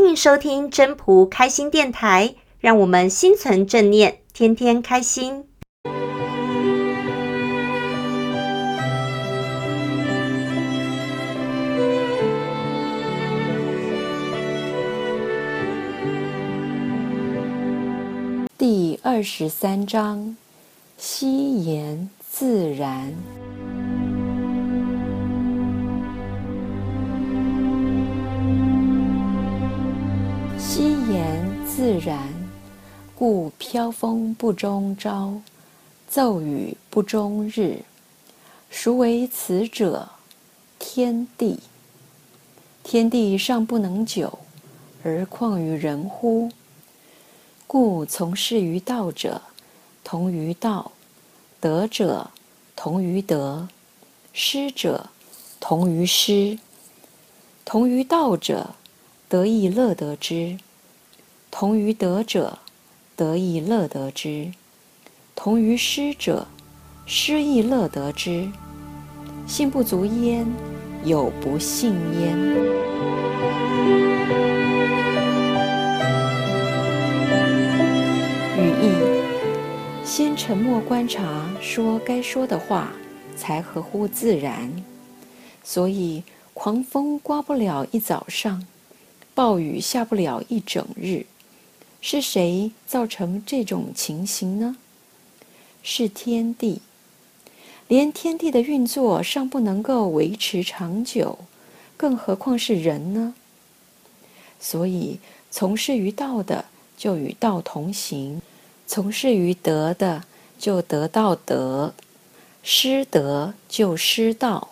欢迎收听真朴开心电台，让我们心存正念，天天开心。第二十三章：惜言自然。惜言自然，故飘风不终朝，骤雨不终日。孰为此者？天地。天地尚不能久，而况于人乎？故从事于道者，同于道；得者，同于得；失者，同于失。同于道者，得亦乐得之。同于得者，得亦乐得之；同于失者，失亦乐得之。信不足焉，有不信焉。语义：先沉默观察，说该说的话，才合乎自然。所以，狂风刮不了一早上，暴雨下不了一整日。是谁造成这种情形呢？是天地。连天地的运作尚不能够维持长久，更何况是人呢？所以，从事于道的就与道同行，从事于德的就得道德，失德就失道。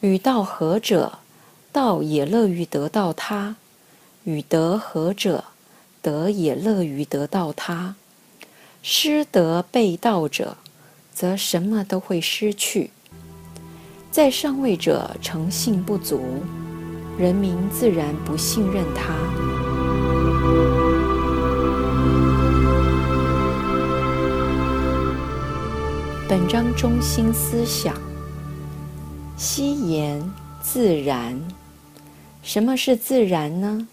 与道合者，道也乐于得到他；与德合者，德也乐于得到他，失德被盗者，则什么都会失去。在上位者诚信不足，人民自然不信任他。本章中心思想：惜言自然。什么是自然呢？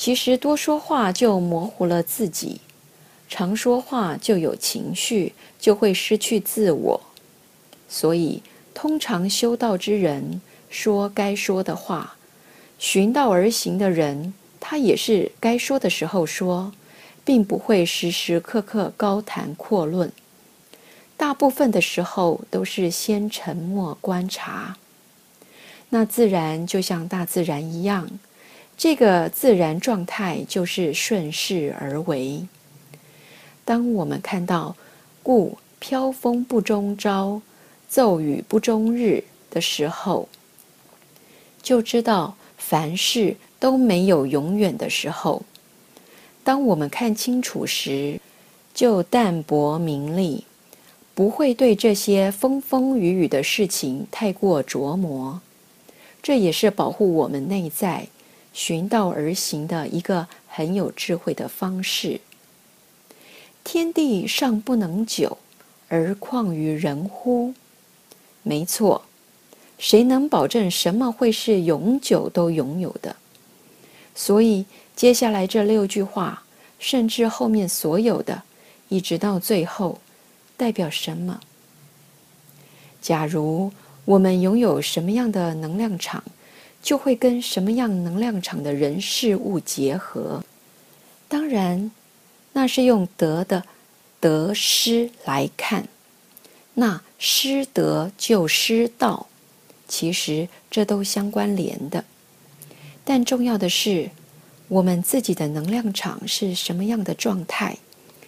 其实多说话就模糊了自己，常说话就有情绪，就会失去自我。所以，通常修道之人说该说的话，循道而行的人，他也是该说的时候说，并不会时时刻刻高谈阔论。大部分的时候都是先沉默观察。那自然就像大自然一样。这个自然状态就是顺势而为。当我们看到“故飘风不终朝，骤雨不终日”的时候，就知道凡事都没有永远的时候。当我们看清楚时，就淡泊名利，不会对这些风风雨雨的事情太过琢磨。这也是保护我们内在。循道而行的一个很有智慧的方式。天地尚不能久，而况于人乎？没错，谁能保证什么会是永久都拥有的？所以接下来这六句话，甚至后面所有的，一直到最后，代表什么？假如我们拥有什么样的能量场，就会跟什么样能量场的人事物结合。当然，那是用德的得失来看，那失德就失道，其实这都相关联的。但重要的是，我们自己的能量场是什么样的状态，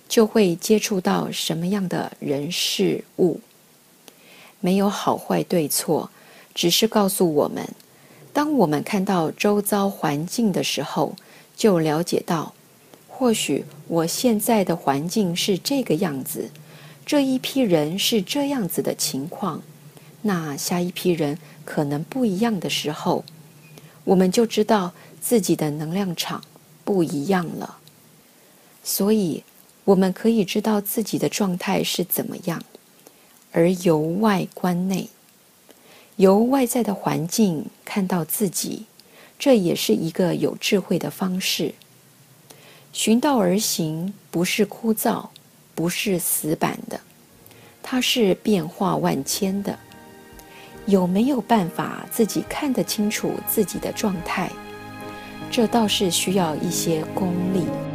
就会接触到什么样的人事物。没有好坏对错，只是告诉我们。当我们看到周遭环境的时候，就了解到，或许我现在的环境是这个样子，这一批人是这样子的情况，那下一批人可能不一样的时候，我们就知道自己的能量场不一样了。所以，我们可以知道自己的状态是怎么样，而由外观内。由外在的环境看到自己，这也是一个有智慧的方式。循道而行，不是枯燥，不是死板的，它是变化万千的。有没有办法自己看得清楚自己的状态？这倒是需要一些功力。